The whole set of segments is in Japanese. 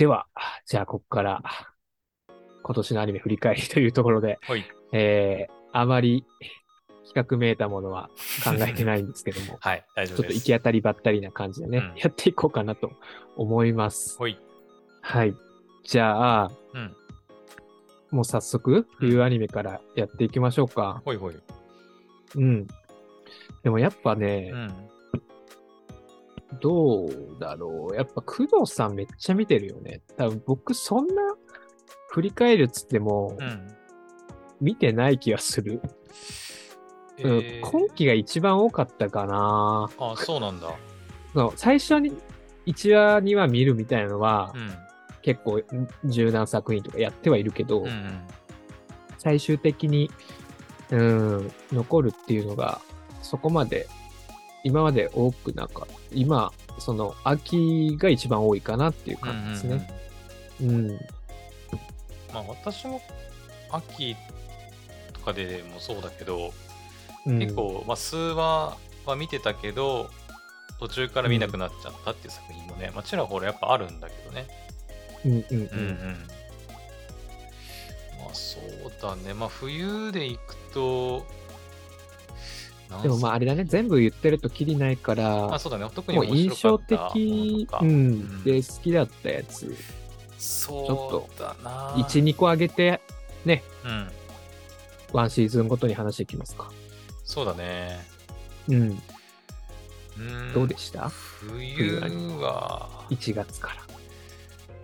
では、じゃあ、ここから、今年のアニメ振り返りというところで、はい。えー、あまり企画めいたものは考えてないんですけども、はい、大丈ちょっと。行き当たりばったりな感じでね、うんやっていこうかなと思います。ほい。はい。じゃあ、うん。もう早速、冬アニメからやっていきましょうか。ほいほい。うん。でもやっぱねう、ん。どうだろう。やっぱ工藤さんめっちゃ見てるよね。多分僕そんな振り返るっつってもうん。見てない気がする。うんえー今期が一番多かったかな。あ、そうなんだ。そう最初に1話2話見るみたいなのは、うん。結構柔軟作品とかやってはいるけど、うんうん。最終的に、うん、残るっていうのが、そこまで、今まで多くなんか、今、その、秋が一番多いかなっていう感じですね。うん、まあ私も秋とかでもそうだけど、うん。結構、まあ、数話は見てたけど途中から見なくなっちゃったっていう作品もね、まあ、ちらほらやっぱあるんだけどねうん、うん、ううんうんん。まあそうだねまあ冬で行くとでもまああれだね、全部言ってるときりないかあら、そうだね。特にもう面印象的で好きだったやつ、そうだな。1、2個上げて、ね、うん。ワンシーズンごとに話していきますか。そうだね。うん、うん。どうでした？冬は ?1 月から。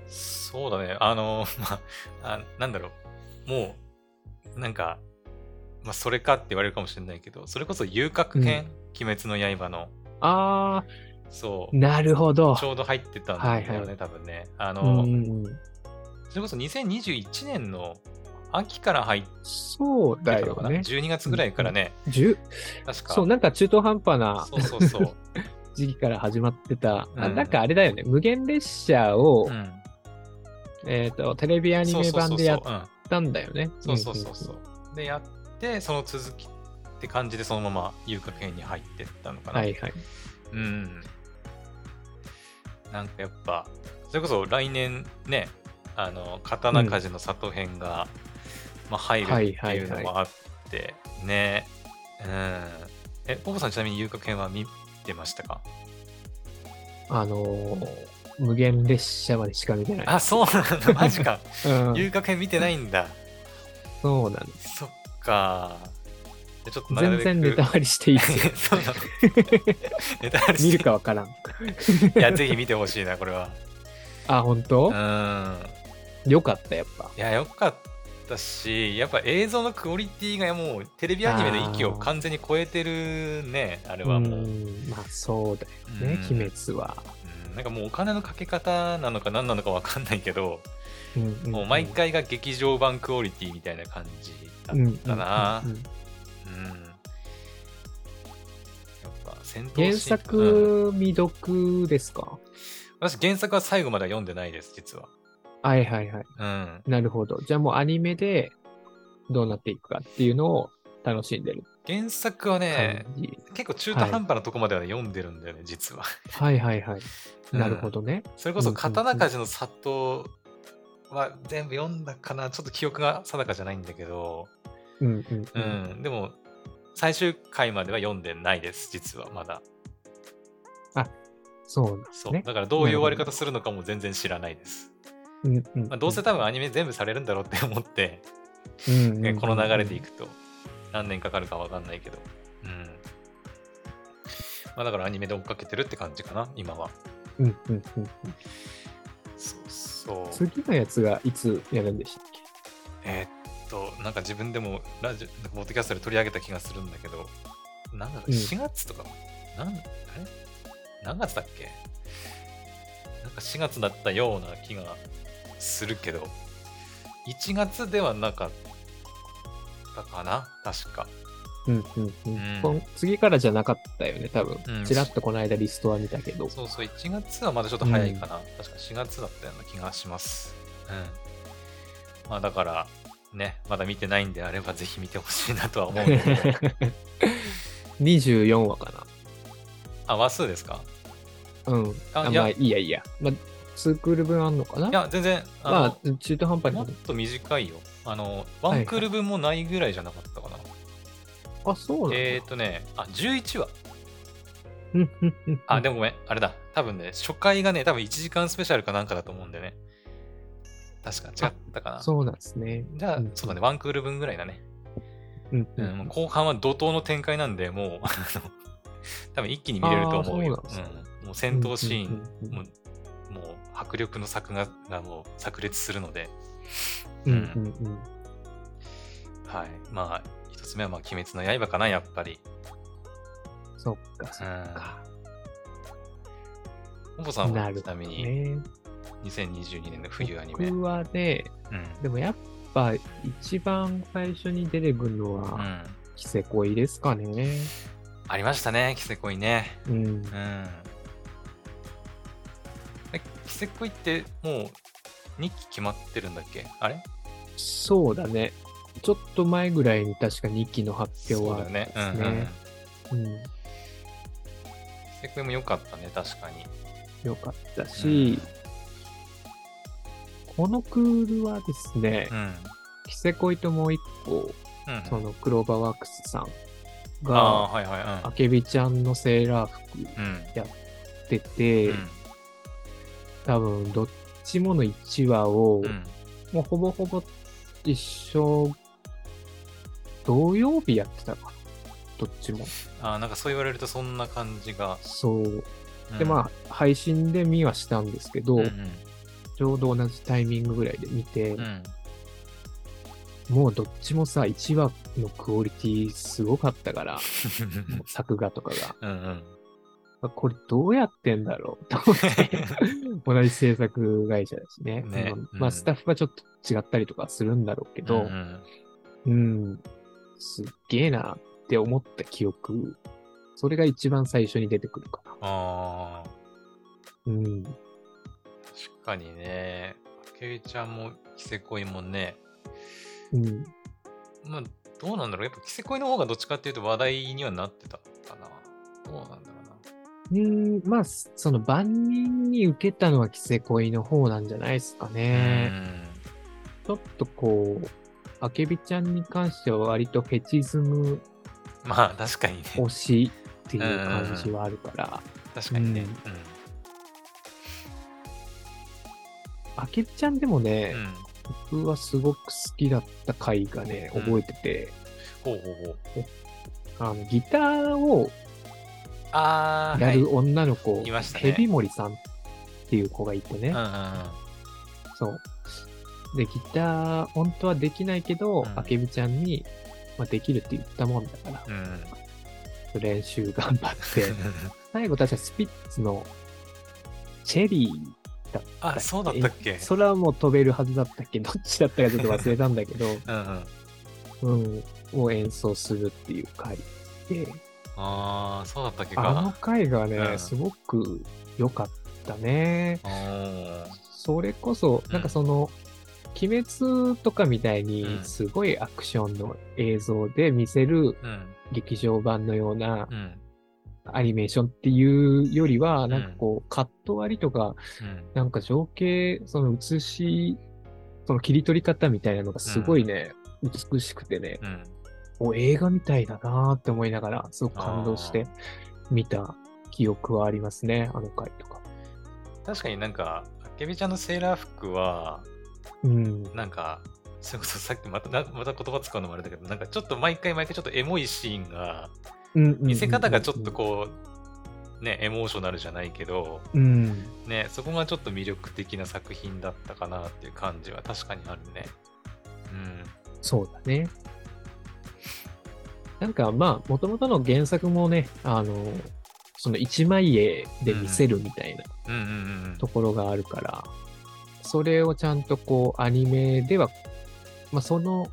そうだね。あの、まあ、あなんだろう。もう、なんか、まあ、それかって言われるかもしれないけど、それこそ遊郭編、鬼滅の刃の、あそうー、、なるほど。ちょうど入ってたんだよね、はいはい多分ね。あうの、んうんうん、それこそ2021年の秋から入ってそうだたのかな、よね。12月ぐらいからね、10確か。そう、なんか中途半端なそうそうそう。時期から始まってた、あうんなんかあれだよね、無限列車を、うん。えっ、と、テレビアニメ版でやったんだよね。そうそうそうそう。で、やって、その続きって感じで、そのまま遊郭編に入ってったのかな。はいはい。うん。なんかやっぱ、それこそ来年ね、あの、刀鍛冶の里編が、まあ、入るっていうのもあって、ね。うん。え、ポポさんちなみに遊郭編は見てましたか？あのー無限列車までしか見てない。あ、そうなんだ。マジか。うん、遊郭編見てないんだ。そうなんです。そっか。ちょっと全然ネタバレしていいですよ。ネタバレして見るかわからん。いや、ぜひ見てほしいな、これは。あ、本当？う、ん。よかった、やっぱ。いや、よかったし、やっぱ映像のクオリティがもうテレビアニメの域を完全に超えてるね、あれはもう。んまあそうだよね、うん鬼滅は。うんなんかもうお金のかけ方なのか何なのかわかんないけど、うんうんもう毎回が劇場版クオリティみたいな感じだったな。うんうんうんうん。やっぱ戦闘原作未読ですか、私原作は最後までは読んでないです、実は。はいはいはい。うん。なるほど。じゃあもうアニメでどうなっていくかっていうのを楽しんでる原作はね。結構中途半端なとこまではね、読んでるんだよね、実は。はいはいはい。うんなるほどね。それこそ刀鍛冶の里は全部読んだかなちょっと記憶が定かじゃないんだけど、うんうんう。うん。ん、でも最終回までは読んでないです実はまだ。そうですそう、ね。だからどういう終わり方するのかも全然知らないです、うんうんまあ、どうせ多分アニメ全部されるんだろうって思って、うんねこの流れでいくと何年かかるかわかんないけど。うん。まあだからアニメで追っかけてるって感じかな今は。うんうんうんうんそう。そう次のやつがいつやるんでしたっえーっと、なんか自分でもラジオ、ポッドキャストで取り上げた気がするんだけど、なんだろう、うん。4月とか、なん、あれ？何月だっけ？なんか4月だったような気がするけど、1月ではなかったかな確か。けうんうんうん次からじゃなかったよね、多分うん。ちらっとこの間リストは見たけど。そうそう、1月はまだちょっと早いかな。確か4月だったような気がします。うん。まあだから、ね、まだ見てないんであればぜひ見てほしいなとは思うんだけど。24話かあ、話数ですか？な。うん。ああいやまあいいやいいや。まあ、2クール分あんのかな？いや、全然、あまのあ、中途半端にもっ。と短いよ。あの、ワンクール分もないぐらいじゃなかったかな。あ、そうなんだ。えっ、ー、とね、あ、11話。あ、でもごめん、あれだ。多分ね、初回がね、多分1時間スペシャルかなんかだと思うんでね。確か違ったかな。そうなんですね。じゃあ、うんそうだね、ワンクール分ぐらいだね。うんううん後半は怒涛の展開なんで、もう、あの多分一気に見れると思うよ。うなんうんもう戦闘シーン、うんうんもう、もう迫力の作画がもう炸裂するので、うんうんうんうんはい。まあ、一つ目は、まあ、鬼滅の刃かな、やっぱり。そっか、そっか。本坊さんはちなみに、ね。2022年の冬アニメ。うん。僕はね、でもやっぱ一番最初に出てくるのうは、ん。キセコイですかね。ありましたね、キセコイね。うん。うん。え、キセコイってもう2期決まってるんだっけ？あれ？そうだね。ちょっと前ぐらいに確か2期の発表はそうだよね。うん、うん。ですね。うん。キセコイも良かったね、確かに。よかったし、このクールはですねう、ん。キセコイともう一個、うん。そのクローバーワークスさんあが、あ、はいはい。あけびちゃんのセーラー服うん。うん。出て、うん多分どっちもの1話を、うん。もうほぼほぼ一緒、土曜日やってたかな？どっちも。ああ、なんかそう言われるとそんな感じが。そう。うんで、まあ、配信で見はしたんですけど、うんうんちょうど同じタイミングぐらいで見て、うん。もうどっちもさ、1話のクオリティすごかったから、作画とかが。うんうん。あこれどうやってんだろう？と思って、同じ制作会社だしね。ねうんうんまあ、スタッフはちょっと違ったりとかするんだろうけど、うんうん、すっげえなって思った記憶、それが一番最初に出てくるかな。ああ、うん。確かにね。あけびちゃんもキセコイもね。うん。まあ、どうなんだろう。やっぱキセコイの方がどっちかっていうと話題にはなってたかな。どうなんだろうな。うん、まあ、その万人に受けたのはキセコイの方なんじゃないですかね。ちょっとこう、あけびちゃんに関しては割とフェチズムうん。まあ、確かにね。推しっていう感じはあるから、確かにね。あけびちゃんでもね、うん。うん。僕はすごく好きだった回がね、うん覚えてて、ほうほうほう。あのギターを。やる女の子、いましたねヘビモリさんっていう子がいてね、うんうんそう。で、ギター、本当はできないけど、うんあけびちゃんに、まあ、できるって言ったもんだから、うん。うん。練習頑張って、最後確かスピッツのチェリーだったっけ？あ、そうだったっけ？空も飛べるはずだったっけ？どっちだったかちょっと忘れたんだけど、うんうん。うん、を演奏するっていう回で、ああ、そうだったっけあのか。回がね、うんすごく良かったね。それこそ、なんかその、鬼滅とかみたいにうんすごいアクションの映像で見せるうん。劇場版のようなうん。アニメーションっていうよりは、んなんかこう、カット割りとか、うん。なんか情景、その映し、その切り取り方みたいなのがすごいね、美しくてね、うん。もう映画みたいだなーって思いながら、すごく感動して見た記憶はありますね、あの回とか。確かになんか、あけびちゃんのセーラー服は、うん。なんか、それこそさっきまたなまた言葉使うのもあれだけど、なんかちょっと毎回毎回ちょっとエモいシーンが、見せ方がちょっとこう、ね、エモーショナルじゃないけど、う。うん。ね、そこがちょっと魅力的な作品だったかなっていう感じは確かにあるね。うん。そうだね。なんかまあ、もともとの原作もね、あの、その一枚絵で見せるみたいなうんうんうんうんところがあるから、それをちゃんとこう、アニメでは、まあその、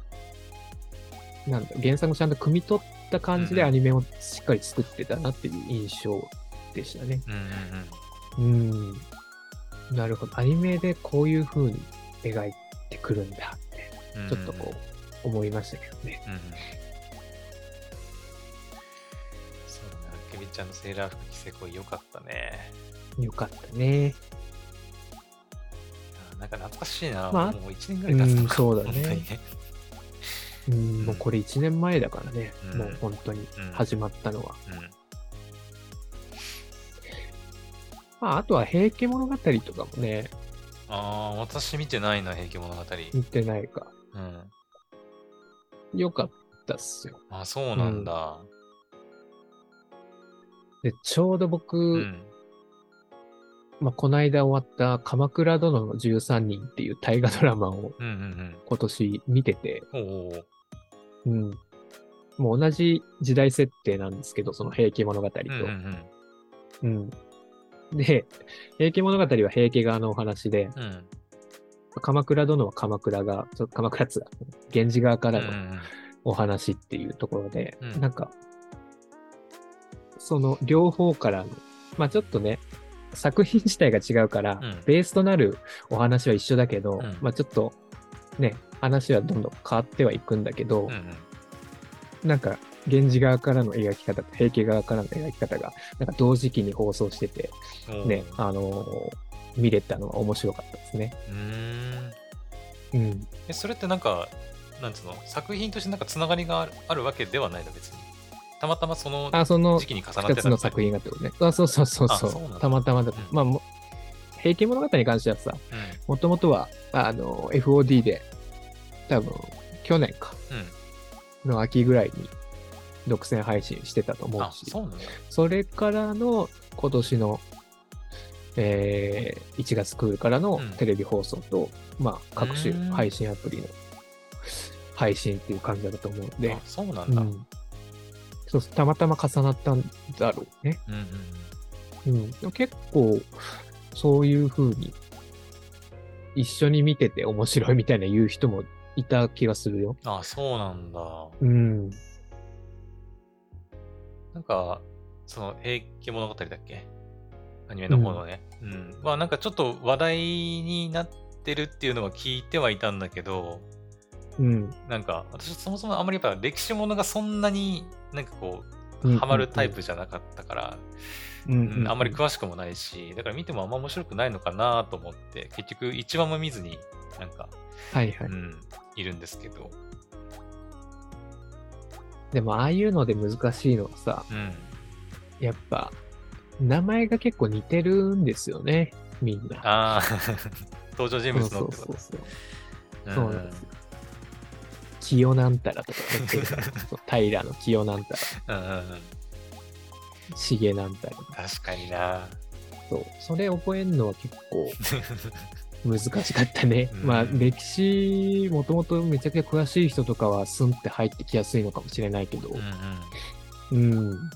なんだ、原作もちゃんと汲み取った感じでアニメをしっかり作ってたなっていう印象でしたね。うんうんうん。うん。なるほど。アニメでこういう風に描いてくるんだって、うんちょっとこう、思いましたけどね。うんうん。そうだね、あけびちゃんのセーラー服着せこいよかったね。よかったね。なんか懐かしいな。まあもう1年ぐらい経つのか。うんそうだねね。うん、もうこれ1年前だからね、うんもう本当にうん始まったのは。うん。まあ、あとは平家物語とかもね、ああ、私見てないな、平家物語。見てないか。うん。よかったっすよ。あそうなんだ。で、ちょうど僕、うん。まあ、この間終わった鎌倉殿の13人っていう大河ドラマを今年見てて、うん。もう同じ時代設定なんですけど、その平家物語と。うんうんうん。で、平家物語は平家側のお話で。鎌倉殿は鎌倉が、ちょ鎌倉っつうか源氏側からのお話っていうところで、うんなんか、その両方からの、まあちょっとね、作品自体が違うから、うんベースとなるお話は一緒だけど、うんまあちょっとね、話はどんどん変わってはいくんだけど、うんうん。なんか、源氏側からの描き方と平家側からの描き方が、なんか同時期に放送してて、ね、あのー見れたのは面白かったですね。うーん。うん。え、それってなんか、なんつうの、作品としてなんかつながりがあるあるわけではないの、別に。たまたまそのあ、その時期に重なっ二てたつの作品がってことね。あ、そうそうそうそう。たまたまだ、うんまあ平家物語に関してはさ、うん。もともとは、あの、FOD で、多分、去年か、うん。の秋ぐらいに、独占配信してたと思あ、うし、そう。それからの、今年の、えー、1月クールからのうんテレビ放送と、まあ、各種うん配信アプリの配信っていう感じだと思うんであ、、そうなんだ。うんうん。そうたまたま重なったんだろうね。うんうん。でも結構、そういう風に、一緒に見てて面白いみたいな言う人もいた気がするよ。あ、そうなんだ。うん。なんか、その、平家物語だっけ？アニメの方のね。うん。まあ、なんかちょっと話題になってるっていうのは聞いてはいたんだけど、うん。なんか、私そもそもあんまりやっぱ歴史ものがそんなになんかこう、うんハマるタイプじゃなかったから、うんあんまり詳しくもないし、だから見てもあんま面白くないのかなと思って、結局一話も見ずに、なんか、はいはい。うん、いるんですけど、でも、ああいうので難しいのはさ、うん。やっぱ、名前が結構似てるんですよね。みんな。ああ、登場人物のってことそうそうそう。うんそうなんですよ。清なんたらとか言ってるから、平の清な んたら。重なんたら。確かにな。そう。それ覚えるのは結構 難しかったね。うんまあ、歴史、もともとめちゃくちゃ詳しい人とかはスンって入ってきやすいのかもしれないけどうんう、ん。うん。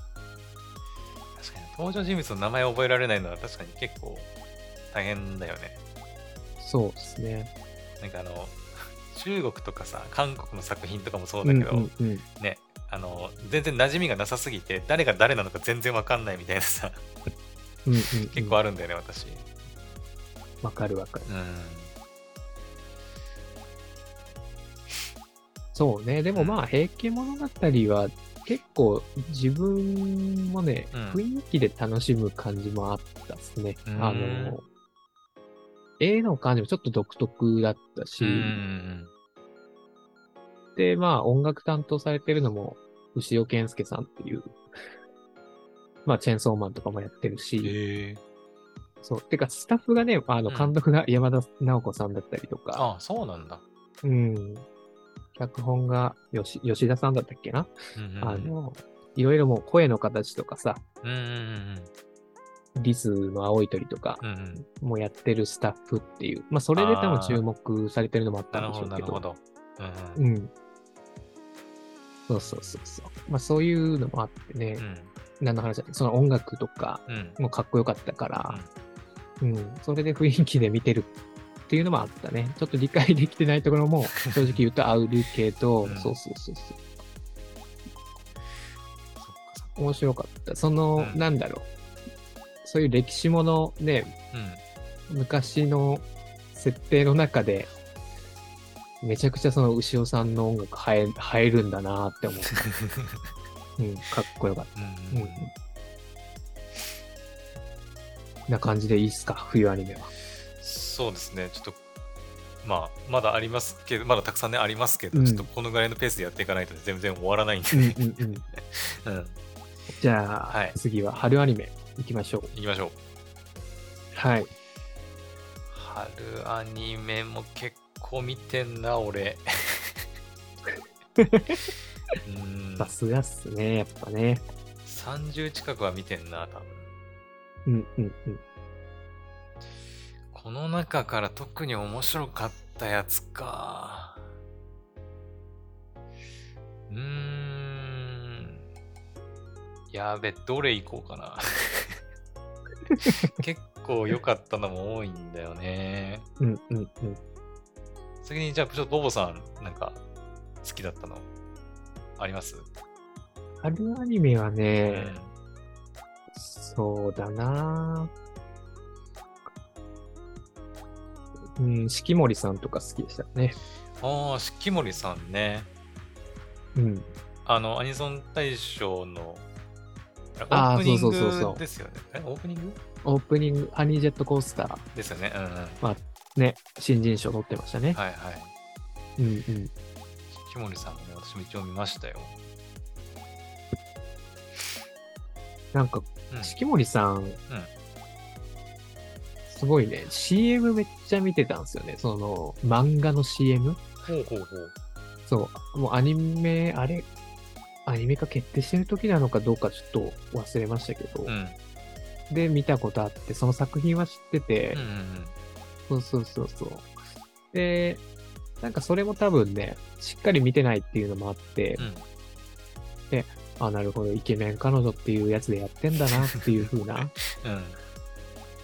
確かに登場人物の名前を覚えられないのは確かに結構大変だよね。そうですね。なんかあの、中国とかさ、韓国の作品とかもそううんだけど、うんうん。ね、あの、全然馴染みがなさすぎて、誰が誰なのか全然わかんないみたいなさ、うんうんうん結構あるんだよね、私。わかるわかる。うん。そうね。でもまあ、平家物語は結構自分もね、うん雰囲気で楽しむ感じもあったですね。うんあの、絵の感じもちょっと独特だったし、うんうんで、まあ、音楽担当されてるのも、牛尾健介さんっていう、まあ、チェーンソーマンとかもやってるうん。し。そう。てか、スタッフがね、あの、うん監督が山田直子さんだったりとか、あそうなんだ。うん。脚本が吉吉田さんだったっけな、うんうんうんあの、いろいろもう声の形とかさ、うんうんリスの青い鳥とかうんうん。うんうん。もやってるスタッフっていう、まあ、それで多分注目されてるのもあったなんでしょうけど。なるほど。うんうん。うん。そうそうそうそう。まあ、そういうのもあってね、うん何の話だ？その音楽とかうん。もかっこよかったから、うん、それで雰囲気で見てるっていうのもあったね。ちょっと理解できてないところも 正直言うとあるけど、うんそうそうそうそう。面白かった。その、うんなんだろう。そういう歴史ものね、うん。昔の設定の中で、めちゃくちゃその牛尾さんの音楽映え映えるんだなって思う。うん、かっこよかった。うんうん。な感じでいいっすか、冬アニメは。そうですね。ちょっとまあ、まだありますけど、まだたくさんね、ありますけど、うんちょっとこのぐらいのペースでやっていかないと全然終わらないんで、うんうんうん。うん、じゃあ、はい次は春アニメいきましょう。行きましょう。はい。春アニメも結構見てんな、俺。うんさすがっすね、やっぱね。30近くは見てんな、多分。うんうんうん。この中から特に面白かったやつか。うーん。やべ、どれ行こうかな。結構良かったのも多いんだよね。うんうんうん。次に、じゃあ、ちょっとボボさん、なんか、好きだったの、あります？春アニメはうね、ん。そうだなうん、四季森さんとか好きでしたね。ああ、四季森さんね。うん。あの、アニソン大賞の、オあーープニンそうそうそうそうグですよね。え、オープニング？オープニング、ハニージェットコースター、ですよね。うんうん。ね、新人賞取ってましたね。はいはい。うんうん。木森さんもね、私も一応見ましたよ。なんか、うん。四季森さん、すごいね、CM めっちゃ見てたんですよね。その、漫画の CM? ほうほうほう。そう、もうアニメ、あれ、アニメ化決定してる時なのかどうかちょっと忘れましたけど、うん。で、見たことあって、その作品は知っててうん、うんそうそうそうそう。で、なんかそれも多分ね、しっかり見てないっていうのもあって、うん。うん。あ、なるほど、イケメン彼女っていうやつでやってんだなっていう風な うん。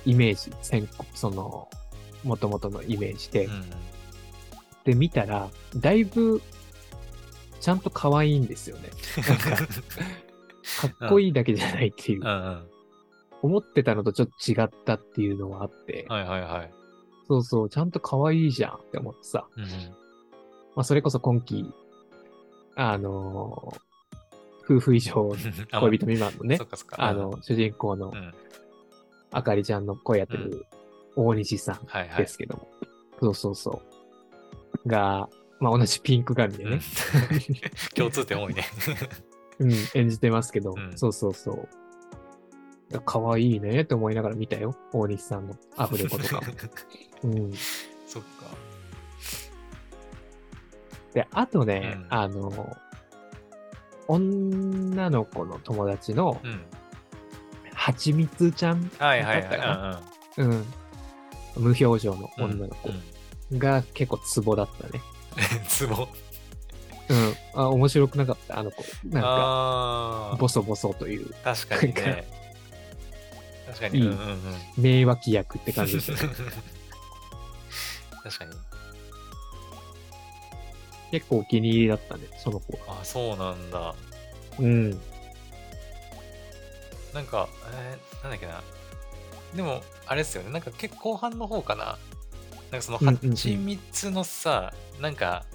イメージ、先行、その、元々のイメージで、うん。で、見たら、だいぶ、ちゃんと可愛いんですよね。か、かっこいいだけじゃないっていうう、んうん。思ってたのとちょっと違ったっていうのはあって、はいはいはい。そうそう、ちゃんと可愛いじゃんって思ってさ、うんうん。まあ、それこそ今期、あのー夫婦以上 あ恋人未満のねそっ、かそっか。あの、主人公のうん。あかりちゃんの声やってる大西さんはいはい。ですけども、そうそうそう。が、まあ、同じピンク髪でね、共通点多いね。うん、演じてますけど、うんそうそうそう。可愛いねって思いながら見たよ。大西さんのアフレコとか。うん。そっか。で、あとね、うんあの、女の子の友達のうん。はちみつちゃん、はいはいだったかなはいうん。無表情の。女の子うん。が結構ツボだったね。ツボ。うん。あ、面白くなかった、あの子。なんか。ボソボソという確かにね。確かに。うんうんうん。名脇役って感じでしたね。確かに。結構お気に入りだったね、その子は。あ、そうなんだ。うん。なんか、えーなんだっけな。でも、あれですよね。なんか結構後半の方かな。なんかその、うんうんうん蜂蜜のさ、なんか、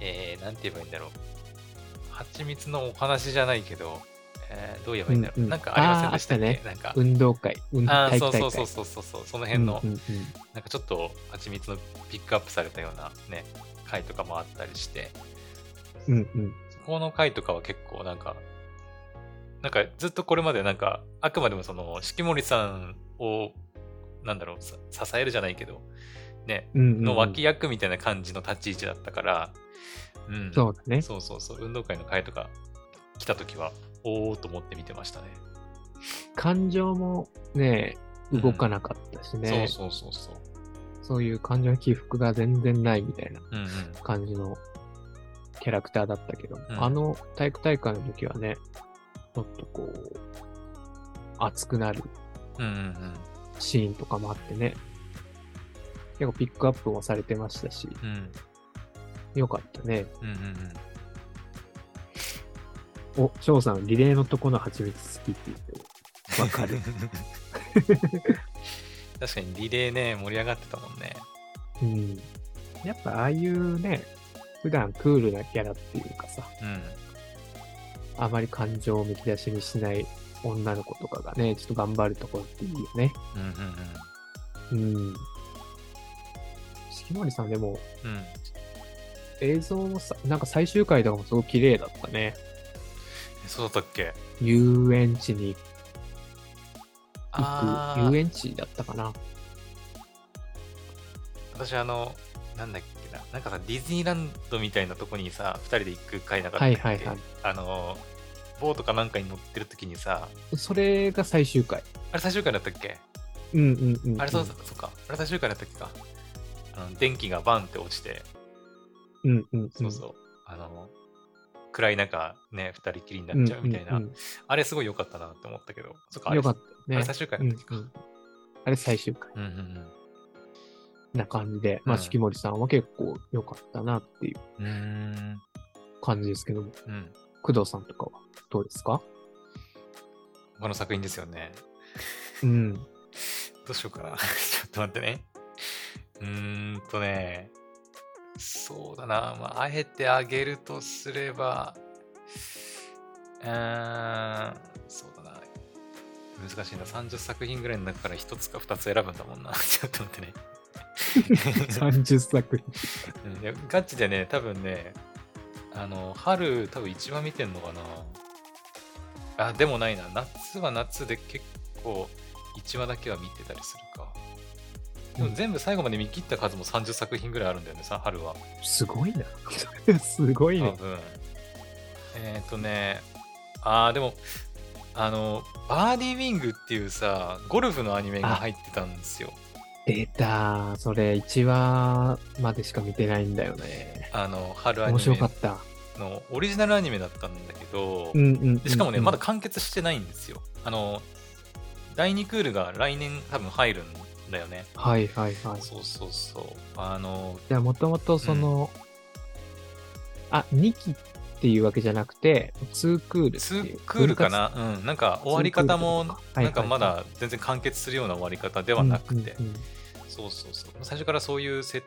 えー、なんて言えばいいんだろう。蜂蜜のお話じゃないけど、えー、どう言えばいいんだろう。うんうんなんかありませんでしたっけ？あーあっなんか、運動会、運あー体育大会。そうそうそうそうそうそう、その辺の、うんうんなんかちょっと蜂蜜のピックアップされたようなね、回とかもあったりして、うん。うんうん。この回とかは結構なんか、なんかずっとこれまでなんか、あくまでもその、四季森さんを、なんだろう、さ支えるじゃないけど、ね、うんうんうんの脇役みたいな感じの立ち位置だったから、うん。そうだね。そうそうそう、運動会の回とか来た時は、おーと思って見てましたね。感情もね、動かなかったしね。そうそうそうそう。そういう感情の起伏が全然ないみたいなうんうん。感じのキャラクターだったけど、うんあの体育大会の時はね、ちょっとこう、熱くなるうんうんうん。シーンとかもあってね、結構ピックアップもされてましたし、うんよかったね。うんうんうん。お、翔さん、リレーのとこの蜂蜜好きって言って、わかる。確かにリレーね、盛り上がってたもんね。うん。やっぱああいうね、普段クールなキャラっていうかさ、うん。あまり感情をむき出しにしない女の子とかがね、ちょっと頑張るところっていいよね。うんうんうん。うん。四木森さんでもうん。映像もさ、なんか最終回とかもすごく綺麗だったね。えそうだったっけ？遊園地に行く、遊園地だったかな。私あの、なんだっけな、なんかさ、ディズニーランドみたいなとこにさ、2人で行く回なかったっけ、はいはいはいあの、ボートかなんかに乗ってる時にさ、それが最終回。あれ最終回だったっけ？うんうんうん、うん。あれそうそうそうか。あれ最終回だったっけか。あの電気がバンって落ちて、うんうんうん。そうそう。あの、暗い中、ね、二人きりになっちゃうみたいな。んんあれすごい良かったなって思ったけど、そっか、あれかったね。あれ最終回だったっけか。うんうんあれ最終回うんうんうん。な感じで、まあ、うん四季森さんは結構良かったなっていう。感じですけども、うん。工藤さんとかはどうですか？他の作品ですよね。うん。どうしようかな。ちょっと待ってね。うーんとね。そうだな。まあ、あえてあげるとすれば、うーん、そうだな。難しいな。30作品ぐらいの中から1つか2つ選ぶんだもんな。ちょっと待ってね。30作品。ガチでね、多分ね、あの、春、多分一番見てんのかな。あ、でもないな。夏は夏で結構、1話だけは見てたりするか。でも全部最後まで見切った数も30作品ぐらいあるんだよね、さ、春は。すごいな。すごいね。多分。えっ、ー、とね、あー、でも、あの、バーディーウィングっていうさ、ゴルフのアニメが入ってたんですよ。出た。それ1話までしか見てないんだよね。あの、春アニ面白メかった。のオリジナルアニメだったんだけど、うんうんうんうんでしかもね、まだ完結してないんですよ。あの、第2クールが来年多分入るんだよね。はいはいはい。そうそうそう。あの、じゃあもともとその、あ、2期っていうわけじゃなくて、2クールって2いう。クールかな？うん、なんか終わり方も、なんかまだ全然完結するような終わり方ではなくて、そうそうそう。最初からそういう設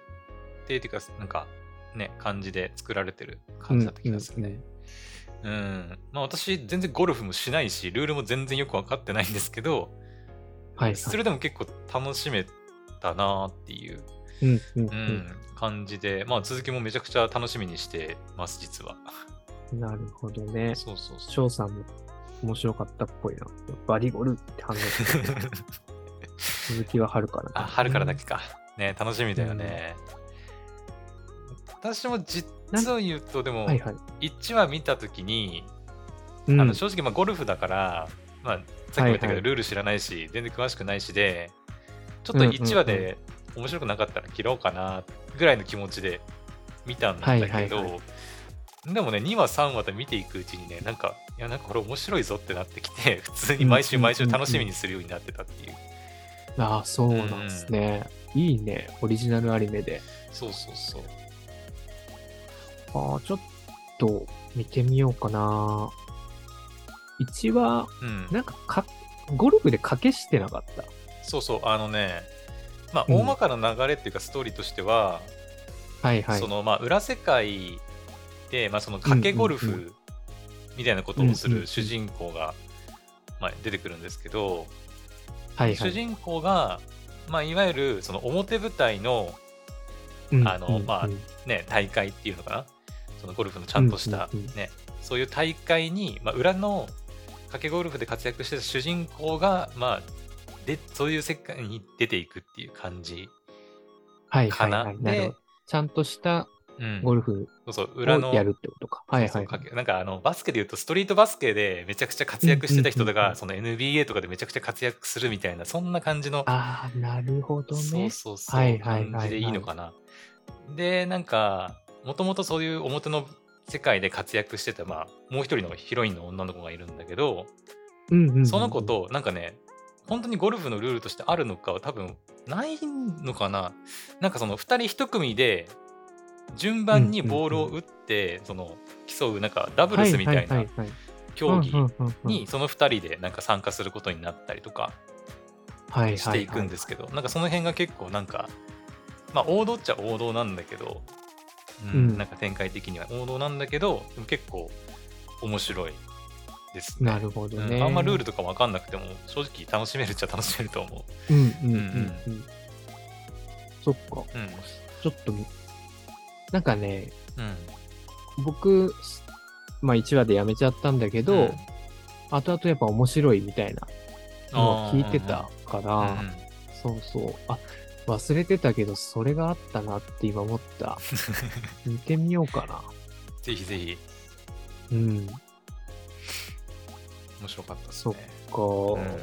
定っていうか、なんかね、感じで作られてる感じだった気がするね。うん、まあ私、全然ゴルフもしないし、ルールも全然よく分かってないんですけど、はいはい。それでも結構楽しめたなっていう、うんうんううんん、感じで、まあ続きもめちゃくちゃ楽しみにしてます、実は。なるほどね。そうそうそう。翔さんも面白かったっぽいな。バリゴルって反応してる続きは春から、あ、春からだけか。ね、楽しみだよね。私も実を言うと、でも、はいはい。1話見たときに、うんあの正直、まあ、ゴルフだから、まあ、さっきも言ったけど、はいはいルール知らないし、全然詳しくないしで、ちょっとうんうんうん1話で面白くなかったら切ろうかなぐらいの気持ちで見たんだけど、はいはいはでもね、2話、3話で見ていくうちにね、なんか、いや、なんかこれ面白いぞってなってきて、普通に毎週毎週楽しみにするようになってたっていう。ああ、そうなんですね。いいね。オリジナルアニメで。そうそうそう。ああ、ちょっと見てみようかな。1話、うん。なんかか、ゴルフで賭けしてなかった？そうそう、あのね、まあ、うん大まかな流れっていうか、ストーリーとしては、はいはい。そのまあ裏世界で、まあ、その賭けゴルフみたいなことをする主人公が、まあ、出てくるんですけど、はいはい。主人公が、まあ、いわゆるその表舞台の、うんあのうんまあうんね、大会っていうのかな？そのゴルフのちゃんとした、ねそういう大会に、まあ、裏の賭けゴルフで活躍してた主人公が、まあ、でそういう世界に出ていくっていう感じ、はいかなはいはい。なるほでど。ちゃんとしたうん、ゴルフそうそうを裏のやるってことか。はいはいそうそうかけなんかあのバスケでいうとストリートバスケでめちゃくちゃ活躍してた人とかその NBA とかでめちゃくちゃ活躍するみたいなそんな感じの。ああ、なるほどそうね。そうそう。はいはいはいはい。感じでいいのかな。でなんかもともとそういう表の世界で活躍してた、まあ、もう一人のヒロインの女の子がいるんだけどうんうんうんうん。その子、となんかね本当にゴルフのルールとしてあるのかは多分ないのかな。なんかその2人1組で順番にボールを打って、その競うなんかダブルスみたいな競技にその2人でなんか参加することになったりとかしていくんですけど、なんかその辺が結構なんかまあ王道っちゃ王道なんだけど、うんうんなんか展開的には王道なんだけどでも結構面白いですね。なるほどね。うんあんまルールとか分かんなくても正直楽しめるっちゃ楽しめると思うんうんうんうんうん。そっか。う。うん。ちょっと、なんかね、うん。僕、まあ1話でやめちゃったんだけど、うん後々やっぱ面白いみたいなのを聞いてたから、うんうんそうそう。あ、忘れてたけど、それがあったなって今思った。見てみようかな。ぜひぜひ、うん。面白かったですそっね。か、うんやっ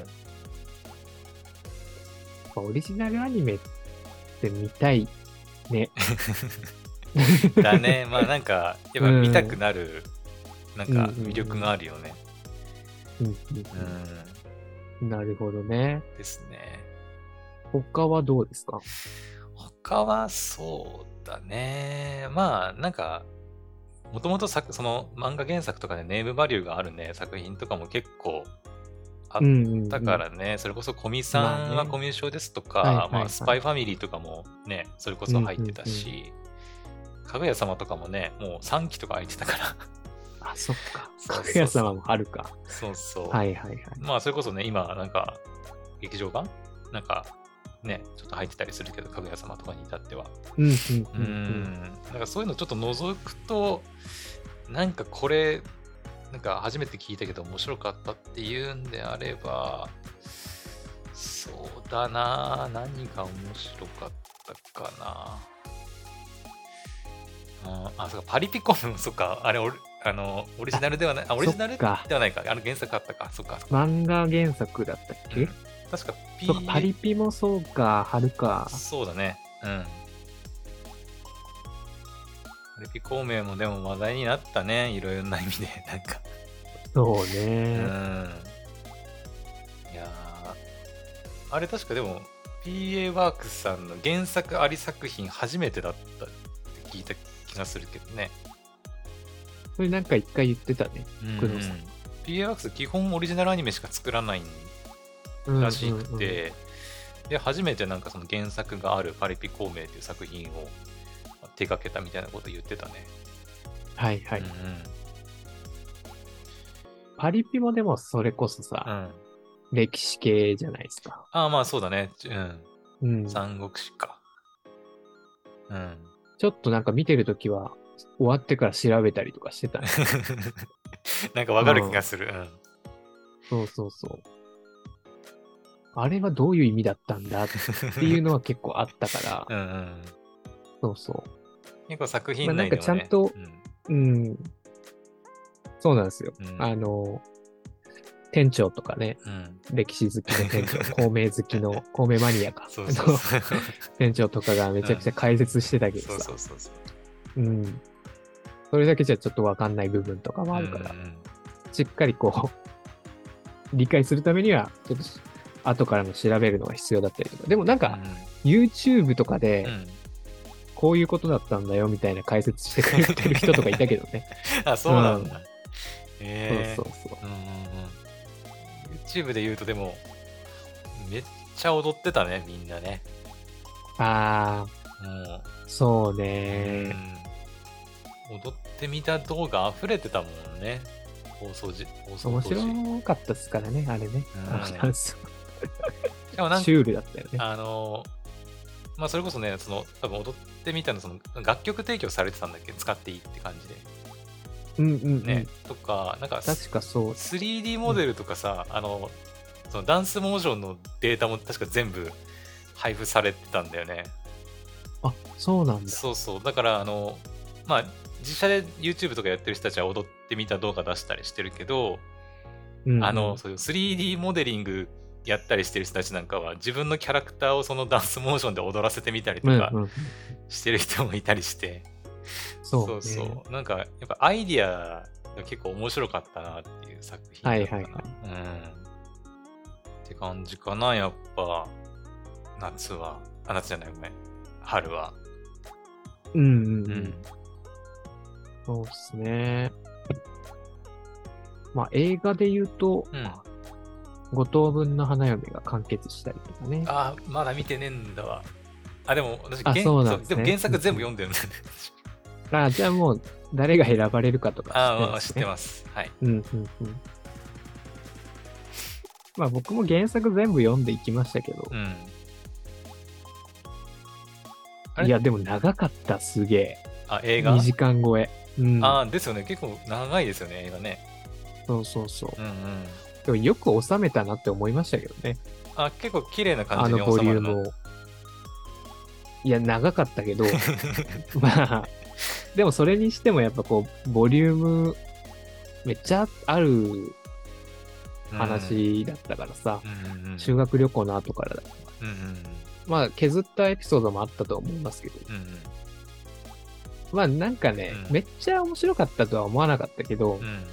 ぱオリジナルアニメって見たいね。だね。まあなんか、やっぱ見たくなる、なんか魅力があるよね。うん。なるほどね。ですね。他はどうですか？他はそうだね。まあなんか、もともとその漫画原作とかでネームバリューがあるね、作品とかも結構あっうんうんうんだからね、それこそ古見さんはコミュ障ですとか、スパイファミリーとかもね、それこそ入ってたし、かぐや様とかもね、もう3期とか空いてたから、あ、そっか。かぐや様もあるか。そうそう。はいはいはい。まあ、それこそね、今、なんか、劇場版？なんか、ね、ちょっと入ってたりするけど、かぐや様とかに至っては。うんうんううんうん。ん。なんかそういうのちょっと覗くと、なんかこれ、なんか初めて聞いたけど面白かったっていうんであれば、そうだな何が面白かったかなああ、そうか、パリピコンも、そっか、あれ、オリあの、オリジナルではない、あ、オリジナルではないか、あの原作あったか、そっか。漫画原作だったっけ、うん確か、P そパリピもそうか、春か。そうだね。うん。パリピ孔明もでも話題になったね。いろいろな意味で。なんか。そううね。ん。いやーあれ確かでも、PA ワークスさんの原作あり作品初めてだったって聞いた気がするけどね。それなんか一回言ってたね。うん工藤さん PA ワークス基本オリジナルアニメしか作らないうんらしくて、で、初めてなんかその原作があるパリピ孔明っていう作品を手掛けたみたいなこと言ってたね。はいはい。うんパリピもでもそれこそうん。うさ、ん。歴史系じゃないですか。ああ、まあそうだね。うん。うん。三国志か。うん。ちょっとなんか見てるときは、終わってから調べたりとかしてたね。なんかわかる気がする。うん。そうそうそう。あれはどういう意味だったんだ？っていうのは結構あったから、うんうん。そうそ結構作品内でも、ねまあなんかちゃんとうんう。うん。そうなんですよ。うんあの、店長とかね、うん。歴史好きの店長、孔明好きの、孔明マニアか。そうそうそう。店長とかがめちゃくちゃ解説してたけどさ、そうん。それだけじゃちょっとわかんない部分とかもあるから、うんうんしっかりこう、理解するためには、ちょっと後からの調べるのが必要だったりとか。でもなんか、YouTube とかうんでう、んこういうことだったんだよみたいな解説してくれてる人とかいたけどね。あ、そうなんだ。へえ。そうそうそう。うんうんうん。YouTube で言うとでも、めっちゃ踊ってたね、みんなね。あもう。あ、そううね。ん踊ってみた動画溢れてたもんね。放送時、放送面。白かったですからね、あれね。うんあのダンスしかもなんか、シュールだったよね。あの、まあそれこそね、その、多分踊ってみたの、その楽曲提供されてたんだっけ？使っていいって感じで。うんうんうん。ね。とか、なんか、確かそう。3D モデルとかさ、あの、そのダンスモーションのデータも確か全部配布されてたんだよね。あ、そうなんだ。そうそう。だから、あの、まあ、実写で YouTube とかやってる人たちは踊ってみた動画出したりしてるけど、うんうんあの、そういう 3D モデリングやったりしてる人たちなんかは、自分のキャラクターをそのダンスモーションで踊らせてみたりとかうんうん、してる人もいたりして、そうそうなんか、やっぱアイディアが結構面白かったなっていう作品だったな。はいはいはいうん。って感じかな、やっぱ、夏は。あ、夏じゃない、ごめん。春は。うんうんううんん。そうっすね。まあ映画で言うと、うん五等分の花嫁が完結したりとかね。あー、まだ見てねえんだわ。あ、でも私、あ原ねでも原作全部読んでるんだよね。あじゃあもう誰が選ばれるかとかああ、知って。ます。はい。うんうんうん。まあ僕も原作全部読んでいきましたけど、うん。いや、でも長かった、すげえ。あ、映画？2時間超え。うん。あーですよね。結構長いですよね、映画ね。そうそうそう。うんうん。でもよく収めたなって思いましたけどね。あ、結構綺麗な感あじにのボリュー収まるの。ムを。いや、長かったけど、まあ、でもそれにしてもやっぱこう、ボリューム、めっちゃあるうん話だったからさ。修学旅行の後からだ。うんうんまあ、削ったエピソードもあったと思いますけど、うん。うんうんまあなんかね、うんめっちゃ面白かったとは思わなかったけど、うん。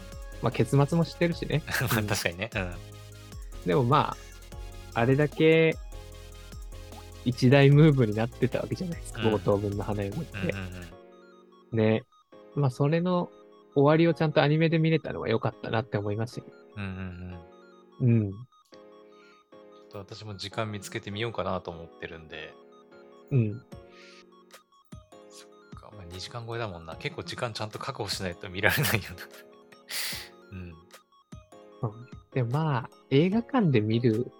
まあ結末も知ってるしね。まあ確かにね。うん。でもまあ、あれだけ一大ムーブになってたわけじゃないですか、うん冒頭分の花嫁っうんうんて。うん。ね。まあそれの終わりをちゃんとアニメで見れたのは良かったなって思いましたけど。うんうんうん。うん。ちょっと私も時間見つけてみようかなと思ってるんで、うん。そっか、まあ、2時間超えだもんな。結構時間ちゃんと確保しないと見られないよな。うん。そうねでもまあ、映画館で見る